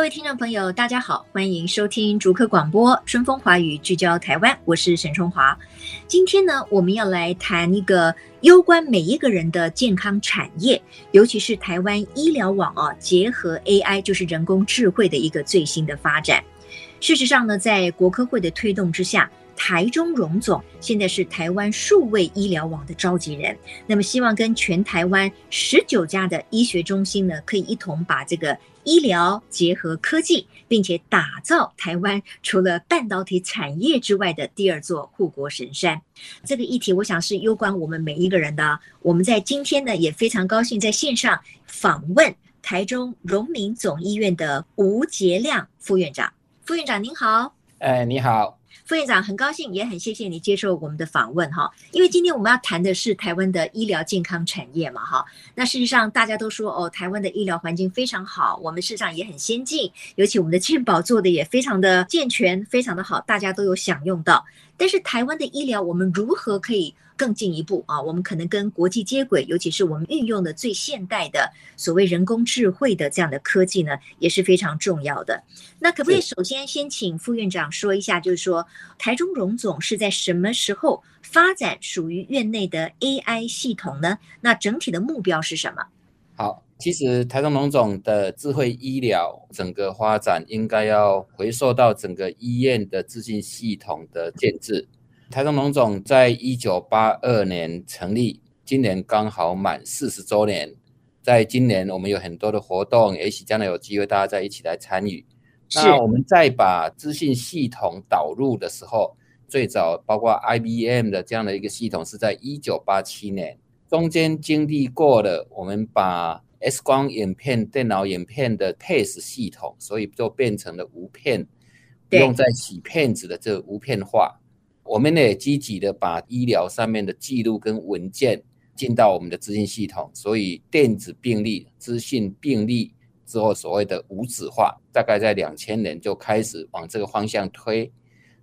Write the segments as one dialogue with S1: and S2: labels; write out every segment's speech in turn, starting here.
S1: 各位听众朋友，大家好，欢迎收听逐客广播《春风华语》，聚焦台湾，我是沈春华。今天呢，我们要来谈一个攸关每一个人的健康产业，尤其是台湾医疗网啊，结合 AI，就是人工智慧的一个最新的发展。事实上呢，在国科会的推动之下，台中荣总现在是台湾数位医疗网的召集人。那么，希望跟全台湾十九家的医学中心呢，可以一同把这个医疗结合科技，并且打造台湾除了半导体产业之外的第二座护国神山。这个议题，我想是攸关我们每一个人的。我们在今天呢，也非常高兴在线上访问台中荣民总医院的吴杰亮副院长。副院长您好，
S2: 哎，你好，
S1: 副院长，很高兴，也很谢谢你接受我们的访问哈。因为今天我们要谈的是台湾的医疗健康产业嘛哈。那事实上大家都说哦，台湾的医疗环境非常好，我们市场也很先进，尤其我们的健保做的也非常的健全，非常的好，大家都有享用到。但是台湾的医疗，我们如何可以更进一步啊？我们可能跟国际接轨，尤其是我们运用的最现代的所谓人工智慧的这样的科技呢，也是非常重要的。那可不可以首先先请副院长说一下，就是说台中荣总是在什么时候发展属于院内的 AI 系统呢？那整体的目标是什么？
S2: 好，其实台中荣总的智慧医疗整个发展应该要回溯到整个医院的资讯系统的建制。台中农总在一九八二年成立，今年刚好满四十周年。在今年，我们有很多的活动，也许将来有机会大家再一起来参与。那我们再把资讯系统导入的时候，最早包括 IBM 的这样的一个系统是在一九八七年，中间经历过了，我们把 X 光影片、电脑影片的 PACE 系统，所以就变成了无片，不用再洗片子的这个无片化。我们也积极的把医疗上面的记录跟文件进到我们的资讯系统，所以电子病历、资讯病历之后，所谓的无纸化，大概在两千年就开始往这个方向推。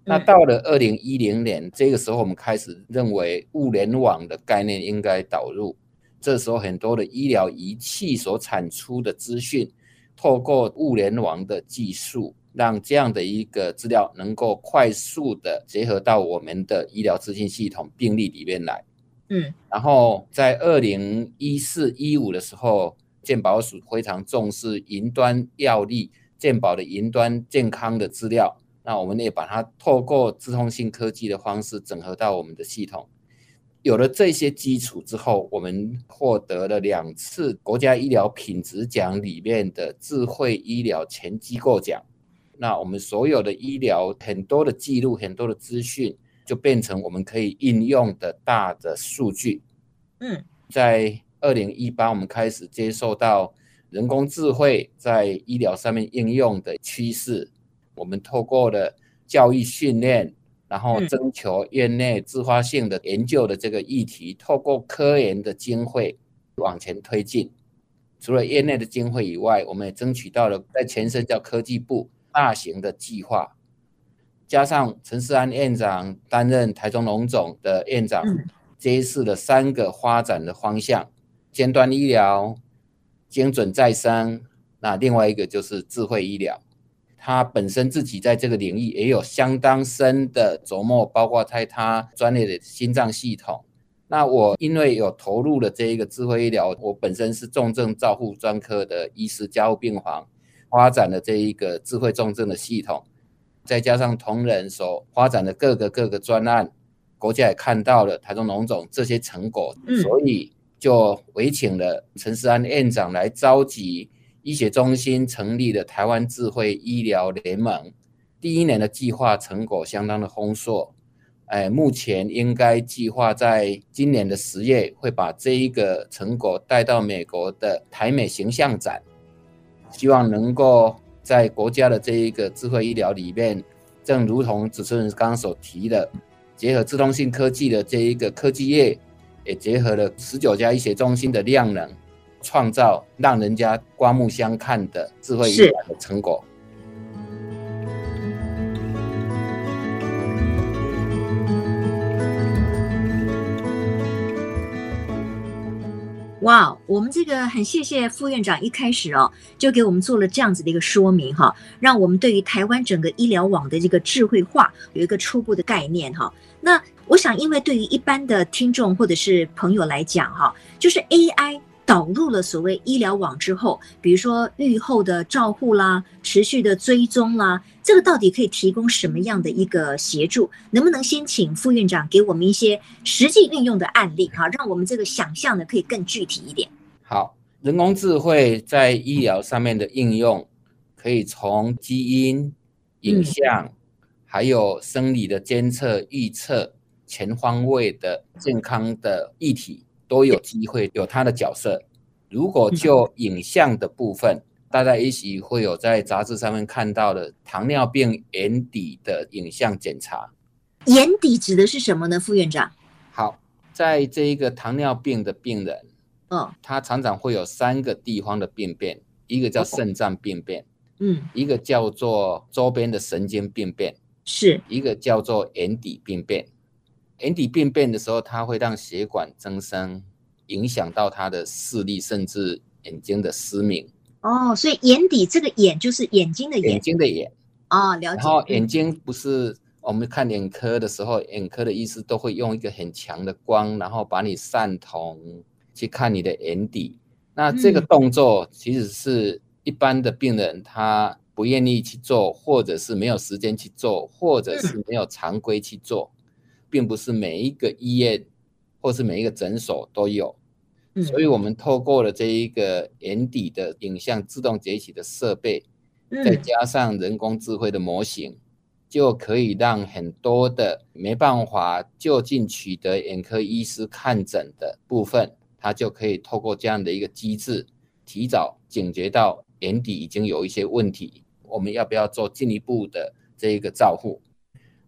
S2: 那到了二零一零年，这个时候我们开始认为物联网的概念应该导入。这时候很多的医疗仪器所产出的资讯，透过物联网的技术。让这样的一个资料能够快速的结合到我们的医疗资讯系统病例里面来，嗯，然后在二零一四一五的时候，健保署非常重视云端药力健保的云端健康的资料，那我们也把它透过自通信科技的方式整合到我们的系统。有了这些基础之后，我们获得了两次国家医疗品质奖里面的智慧医疗前机构奖。那我们所有的医疗很多的记录，很多的资讯，就变成我们可以应用的大的数据。嗯，在二零一八，我们开始接受到人工智慧在医疗上面应用的趋势。我们透过了教育训练，然后征求院内自发性的研究的这个议题，透过科研的经费往前推进。除了业内的经费以外，我们也争取到了在前身叫科技部。大型的计划，加上陈世安院长担任台中龙总的院长，揭示了三个发展的方向：尖端医疗、精准再生，那另外一个就是智慧医疗。他本身自己在这个领域也有相当深的琢磨，包括在他专业的心脏系统。那我因为有投入了这一个智慧医疗，我本身是重症照护专科的医师，加护病房。发展的这一个智慧重症的系统，再加上同仁所发展的各个各个专案，国家也看到了台中农总这些成果，所以就委请了陈世安院长来召集医学中心，成立的台湾智慧医疗联盟。第一年的计划成果相当的丰硕，哎，目前应该计划在今年的十月会把这一个成果带到美国的台美形象展，希望能够在国家的这一个智慧医疗里面，正如同主持人刚刚所提的，结合自动性科技的这一个科技业，也结合了十九家医学中心的量能，创造让人家刮目相看的智慧医疗的成果。
S1: 哇我们这个很谢谢副院长一开始哦，就给我们做了这样子的一个说明哈，让我们对于台湾整个医疗网的这个智慧化有一个初步的概念哈。那我想，因为对于一般的听众或者是朋友来讲哈，就是 AI。导入了所谓医疗网之后，比如说愈后的照护啦、持续的追踪啦，这个到底可以提供什么样的一个协助？能不能先请副院长给我们一些实际运用的案例，哈，让我们这个想象呢可以更具体一点？
S2: 好，人工智慧在医疗上面的应用，可以从基因、影像，嗯、还有生理的监测、预测，全方位的健康的议题。都有机会有他的角色。如果就影像的部分，大家也许会有在杂志上面看到的糖尿病眼底的影像检查。
S1: 眼底指的是什么呢，副院长？
S2: 好，在这一个糖尿病的病人，
S1: 嗯，
S2: 他常常会有三个地方的病变，一个叫肾脏病变，
S1: 嗯，
S2: 一个叫做周边的神经病变，
S1: 是
S2: 一个叫做眼底病变。眼底病变的时候，它会让血管增生，影响到他的视力，甚至眼睛的失明。
S1: 哦，所以眼底这个眼就是眼睛的眼，
S2: 眼睛的眼。
S1: 哦，了解。
S2: 然后眼睛不是我们看眼科的时候，眼科的医师都会用一个很强的光，然后把你散瞳去看你的眼底。那这个动作其实是一般的病人他不愿意去做，或者是没有时间去做，或者是没有常规去做。并不是每一个医院或是每一个诊所都有，所以我们透过了这一个眼底的影像自动截取的设备，再加上人工智慧的模型，就可以让很多的没办法就近取得眼科医师看诊的部分，它就可以透过这样的一个机制，提早警觉到眼底已经有一些问题，我们要不要做进一步的这一个照护？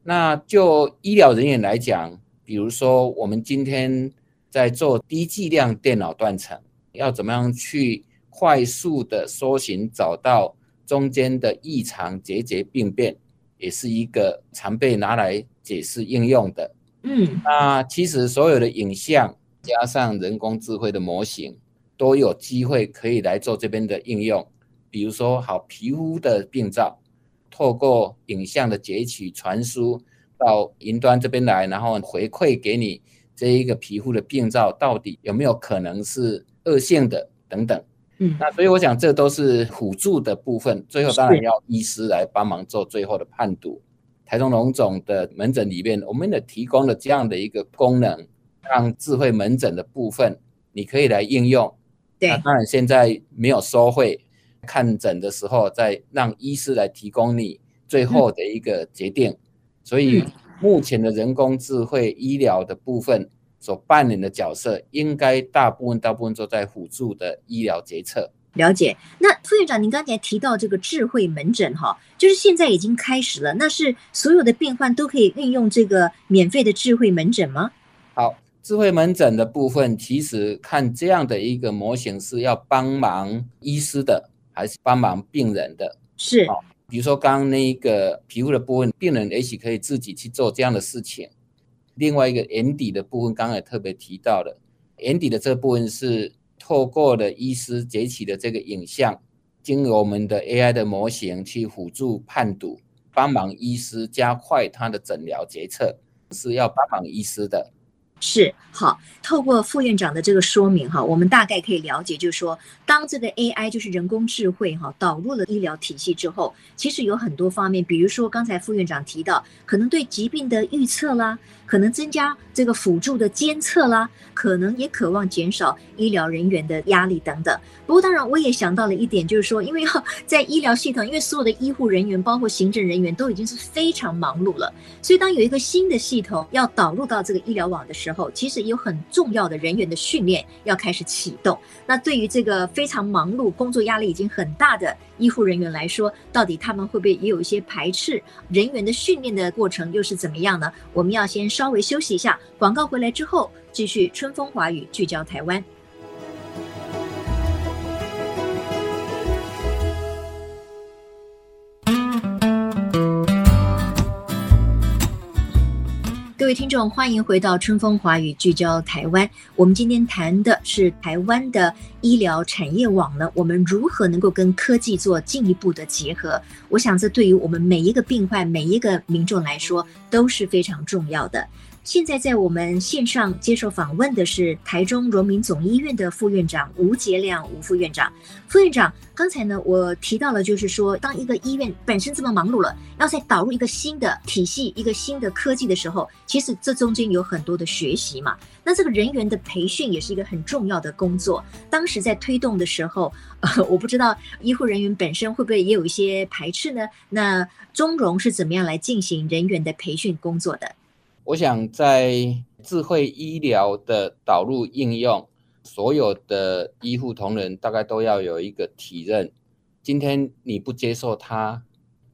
S2: 那就医疗人员来讲，比如说我们今天在做低剂量电脑断层，要怎么样去快速的搜寻找到中间的异常结节病变，也是一个常被拿来解释应用的。
S1: 嗯，
S2: 那其实所有的影像加上人工智慧的模型，都有机会可以来做这边的应用。比如说，好皮肤的病灶。透过影像的截取传输到云端这边来，然后回馈给你这一个皮肤的病灶到底有没有可能是恶性的等等。
S1: 嗯，
S2: 那所以我想这都是辅助的部分，最后当然要医师来帮忙做最后的判读。台中龙总的门诊里面，我们也提供了这样的一个功能，让智慧门诊的部分你可以来应用。
S1: 对，
S2: 那当然现在没有收费。看诊的时候，再让医师来提供你最后的一个决定。所以目前的人工智慧医疗的部分所扮演的角色，应该大部分大部分都在辅助的医疗决策。
S1: 了解。那副院长，您刚才提到这个智慧门诊，哈，就是现在已经开始了。那是所有的病患都可以运用这个免费的智慧门诊吗？
S2: 好，智慧门诊的部分，其实看这样的一个模型是要帮忙医师的。还是帮忙病人的，
S1: 是，
S2: 比如说刚刚那一个皮肤的部分，病人也许可以自己去做这样的事情。另外一个眼底的部分，刚刚也特别提到了，眼底的这部分是透过了医师截取的这个影像，经由我们的 AI 的模型去辅助判读，帮忙医师加快他的诊疗决策，是要帮忙医师的。
S1: 是好，透过副院长的这个说明哈，我们大概可以了解，就是说，当这个 AI 就是人工智慧哈导入了医疗体系之后，其实有很多方面，比如说刚才副院长提到，可能对疾病的预测啦，可能增加这个辅助的监测啦，可能也渴望减少医疗人员的压力等等。不过，当然我也想到了一点，就是说，因为要在医疗系统，因为所有的医护人员，包括行政人员，都已经是非常忙碌了，所以当有一个新的系统要导入到这个医疗网的时候，其实有很重要的人员的训练要开始启动。那对于这个非常忙碌、工作压力已经很大的医护人员来说，到底他们会不会也有一些排斥？人员的训练的过程又是怎么样呢？我们要先稍微休息一下，广告回来之后，继续春风华语聚焦台湾。各位听众，欢迎回到春风华语聚焦台湾。我们今天谈的是台湾的医疗产业网呢，我们如何能够跟科技做进一步的结合？我想这对于我们每一个病患、每一个民众来说都是非常重要的。现在在我们线上接受访问的是台中荣民总医院的副院长吴杰亮吴副院长。副院长，刚才呢我提到了，就是说当一个医院本身这么忙碌了，要再导入一个新的体系、一个新的科技的时候，其实这中间有很多的学习嘛。那这个人员的培训也是一个很重要的工作。当时在推动的时候，呃，我不知道医护人员本身会不会也有一些排斥呢？那中荣是怎么样来进行人员的培训工作的？
S2: 我想在智慧医疗的导入应用，所有的医护同仁大概都要有一个体认。今天你不接受它，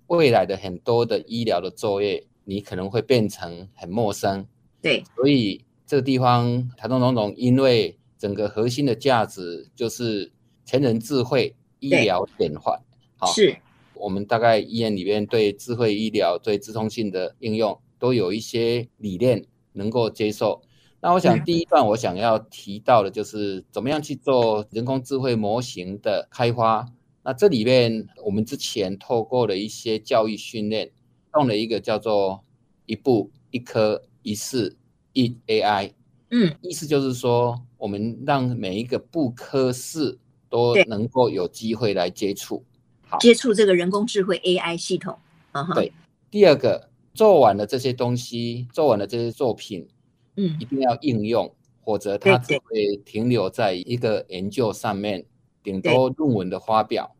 S2: 未来的很多的医疗的作业，你可能会变成很陌生。
S1: 对，
S2: 所以这个地方台中荣总，因为整个核心的价值就是全人智慧医疗典范。好，
S1: 是
S2: 我们大概医院里面对智慧医疗、对自通性的应用。都有一些理念能够接受。那我想第一段我想要提到的就是怎么样去做人工智慧模型的开发。那这里面我们之前透过了一些教育训练，用了一个叫做一步一科一试一 AI。
S1: 嗯，
S2: 意思就是说我们让每一个不科室都能够有机会来接触，好，
S1: 接触这个人工智慧 AI 系统。嗯，
S2: 对。第二个。做完了这些东西，做完了这些作品，
S1: 嗯，
S2: 一定要应用，否则它只会停留在一个研究上面，顶多论文的发表。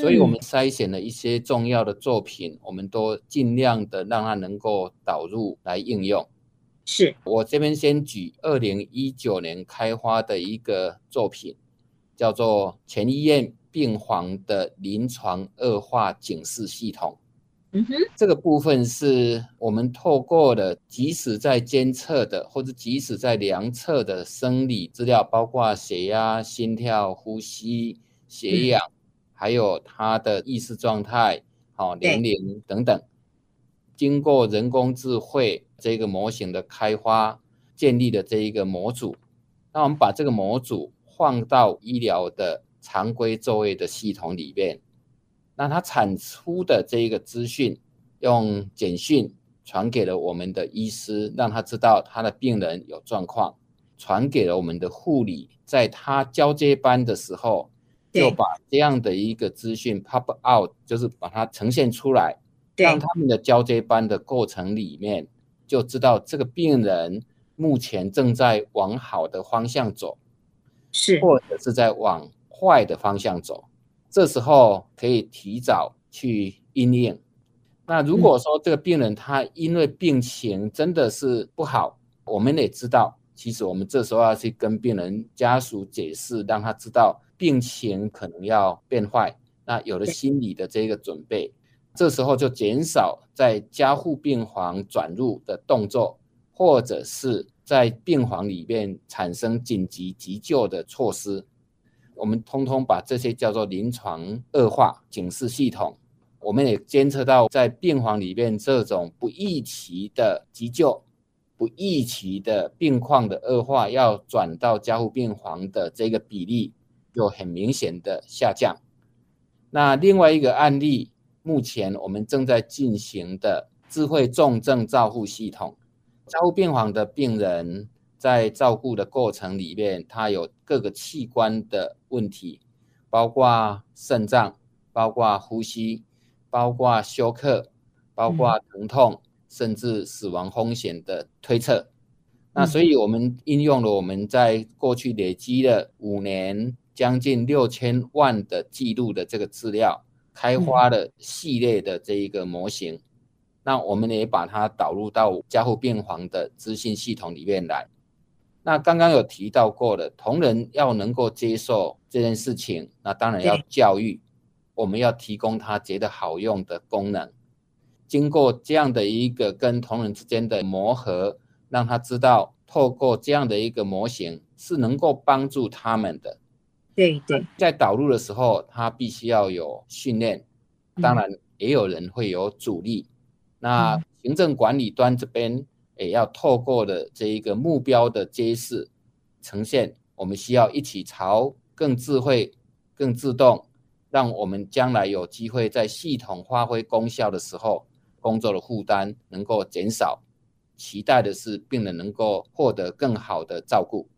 S2: 所以我们筛选了一些重要的作品，我们都尽量的让它能够导入来应用。
S1: 是
S2: 我这边先举二零一九年开发的一个作品，叫做前医院病房的临床恶化警示系统。
S1: 嗯哼，
S2: 这个部分是我们透过了，即使在监测的，或者即使在量测的生理资料，包括血压、心跳、呼吸、血氧，嗯、还有他的意识状态、好年龄等等，经过人工智慧这个模型的开发，建立的这一个模组，那我们把这个模组放到医疗的常规作业的系统里面。那他产出的这一个资讯，用简讯传给了我们的医师，让他知道他的病人有状况，传给了我们的护理，在他交接班的时候，就把这样的一个资讯 pop out，就是把它呈现出来，让他们的交接班的过程里面，就知道这个病人目前正在往好的方向走，
S1: 是，
S2: 或者是在往坏的方向走。这时候可以提早去因应。那如果说这个病人他因为病情真的是不好，我们也知道，其实我们这时候要去跟病人家属解释，让他知道病情可能要变坏。那有了心理的这个准备，这时候就减少在加护病房转入的动作，或者是在病房里面产生紧急急救的措施。我们通通把这些叫做临床恶化警示系统，我们也监测到在病房里面这种不预期的急救、不预期的病况的恶化，要转到加护病房的这个比例有很明显的下降。那另外一个案例，目前我们正在进行的智慧重症照护系统，加护病房的病人。在照顾的过程里面，它有各个器官的问题，包括肾脏，包括呼吸，包括休克，包括疼痛，甚至死亡风险的推测。那所以我们应用了我们在过去累积了五年将近六千万的记录的这个资料，开发了系列的这一个模型。那我们也把它导入到加护病房的资讯系统里面来。那刚刚有提到过的，同仁要能够接受这件事情，那当然要教育，我们要提供他觉得好用的功能。经过这样的一个跟同仁之间的磨合，让他知道透过这样的一个模型是能够帮助他们的。
S1: 对对，
S2: 在导入的时候，他必须要有训练，当然也有人会有阻力。那行政管理端这边。也要透过的这一个目标的揭示呈现，我们需要一起朝更智慧、更自动，让我们将来有机会在系统发挥功效的时候，工作的负担能够减少。期待的是病人能够获得更好的照顾。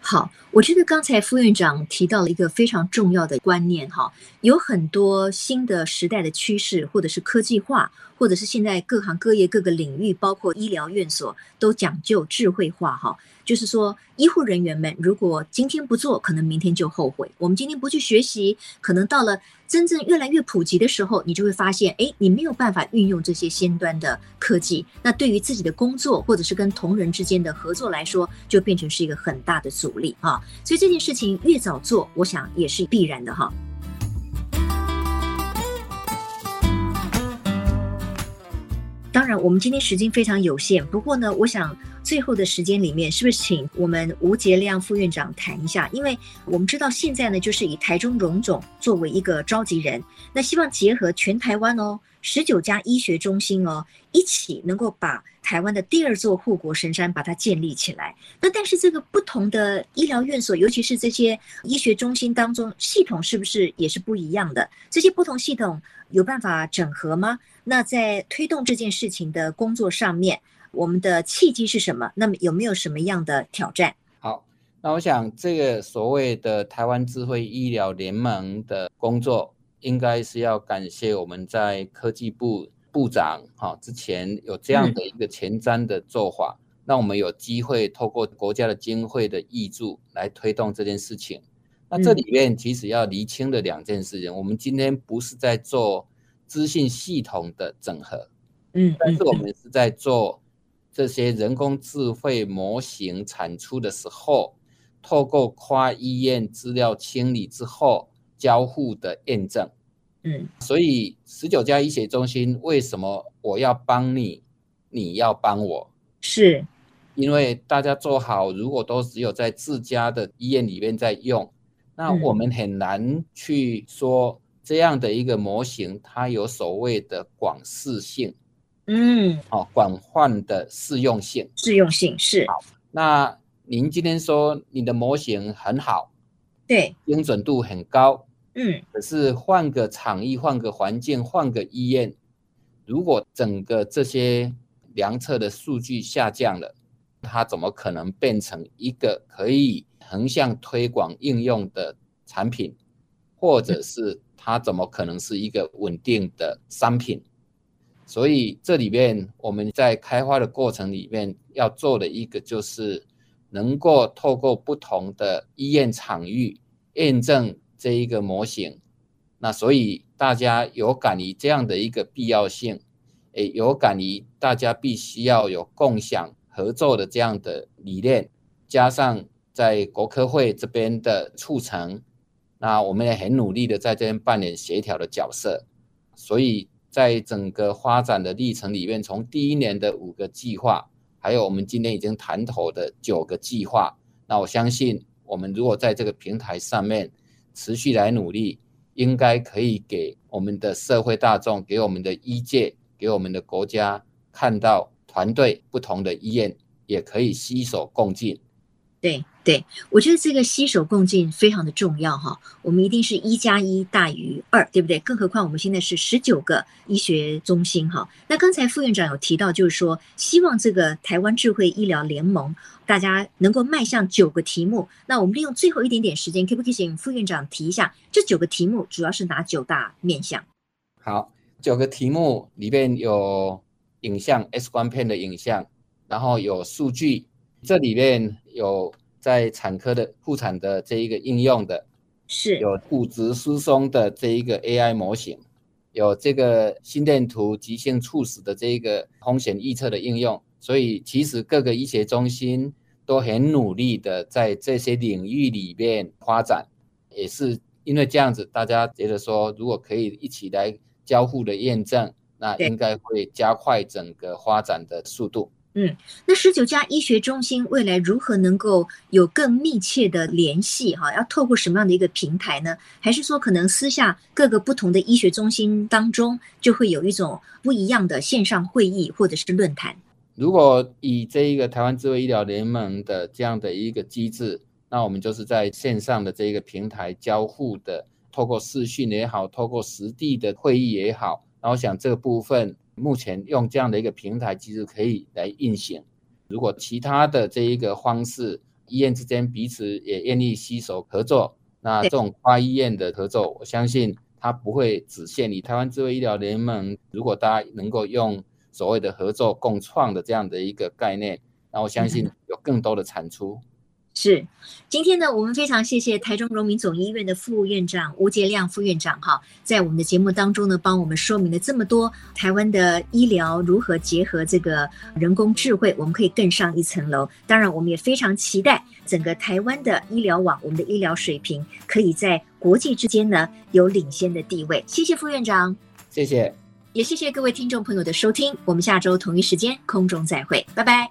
S1: 好，我觉得刚才副院长提到了一个非常重要的观念哈，有很多新的时代的趋势，或者是科技化。或者是现在各行各业各个领域，包括医疗院所，都讲究智慧化哈。就是说，医护人员们如果今天不做，可能明天就后悔。我们今天不去学习，可能到了真正越来越普及的时候，你就会发现，哎，你没有办法运用这些先端的科技。那对于自己的工作，或者是跟同仁之间的合作来说，就变成是一个很大的阻力啊。所以这件事情越早做，我想也是必然的哈。当然，我们今天时间非常有限。不过呢，我想最后的时间里面，是不是请我们吴杰亮副院长谈一下？因为我们知道现在呢，就是以台中荣总作为一个召集人，那希望结合全台湾哦，十九家医学中心哦，一起能够把台湾的第二座护国神山把它建立起来。那但是这个不同的医疗院所，尤其是这些医学中心当中，系统是不是也是不一样的？这些不同系统有办法整合吗？那在推动这件事情的工作上面，我们的契机是什么？那么有没有什么样的挑战？
S2: 好，那我想这个所谓的台湾智慧医疗联盟的工作，应该是要感谢我们在科技部部长哈之前有这样的一个前瞻的做法，让我们有机会透过国家的经费的挹注来推动这件事情。那这里面其实要厘清的两件事情，我们今天不是在做。资讯系统的整合，嗯，但是我们是在做这些人工智慧模型产出的时候，透过跨医院资料清理之后交互的验证，嗯，所以十九家医学中心为什么我要帮你，你要帮我？是，因为大家做好，如果都只有在自家的医院里面在用，那我们很难去说。这样的一个模型，它有所谓的广适性，嗯，哦，广泛的适用性，
S1: 适用性是。
S2: 好，那您今天说你的模型很好，
S1: 对，
S2: 精准度很高，
S1: 嗯，
S2: 可是换个场域、换个环境、换个医院，如果整个这些量测的数据下降了，它怎么可能变成一个可以横向推广应用的产品，或者是？它怎么可能是一个稳定的商品？所以这里面我们在开发的过程里面要做的一个就是能够透过不同的医院场域验证这一个模型。那所以大家有感于这样的一个必要性，诶，有感于大家必须要有共享合作的这样的理念，加上在国科会这边的促成。那我们也很努力的在这边扮演协调的角色，所以在整个发展的历程里面，从第一年的五个计划，还有我们今天已经谈妥的九个计划，那我相信我们如果在这个平台上面持续来努力，应该可以给我们的社会大众、给我们的医界、给我们的国家看到团队不同的医院也可以携手共进。
S1: 对对，我觉得这个携手共进非常的重要哈。我们一定是一加一大于二，对不对？更何况我们现在是十九个医学中心哈。那刚才副院长有提到，就是说希望这个台湾智慧医疗联盟大家能够迈向九个题目。那我们利用最后一点点时间，可不可以请副院长提一下这九个题目主要是哪九大面向？
S2: 好，九个题目里边有影像 X 光片的影像，然后有数据，这里面有在产科的妇产的这一个应用的，
S1: 是
S2: 有骨质疏松的这一个 AI 模型，有这个心电图急性猝死的这一个风险预测的应用，所以其实各个医学中心都很努力的在这些领域里面发展，也是因为这样子，大家觉得说，如果可以一起来交互的验证。那应该会加快整个发展的速度。
S1: 嗯，那十九家医学中心未来如何能够有更密切的联系？哈，要透过什么样的一个平台呢？还是说可能私下各个不同的医学中心当中就会有一种不一样的线上会议或者是论坛？
S2: 如果以这一个台湾智慧医疗联盟的这样的一个机制，那我们就是在线上的这一个平台交互的，透过视讯也好，透过实地的会议也好。然后想这个部分目前用这样的一个平台，其实可以来运行。如果其他的这一个方式，医院之间彼此也愿意携手合作，那这种跨医院的合作，我相信它不会只限于台湾智慧医疗联盟。如果大家能够用所谓的合作共创的这样的一个概念，那我相信有更多的产出。
S1: 是，今天呢，我们非常谢谢台中荣民总医院的副院长吴杰亮副院长哈，在我们的节目当中呢，帮我们说明了这么多台湾的医疗如何结合这个人工智慧，我们可以更上一层楼。当然，我们也非常期待整个台湾的医疗网，我们的医疗水平可以在国际之间呢有领先的地位。谢谢副院长，
S2: 谢谢，
S1: 也谢谢各位听众朋友的收听，我们下周同一时间空中再会，拜拜。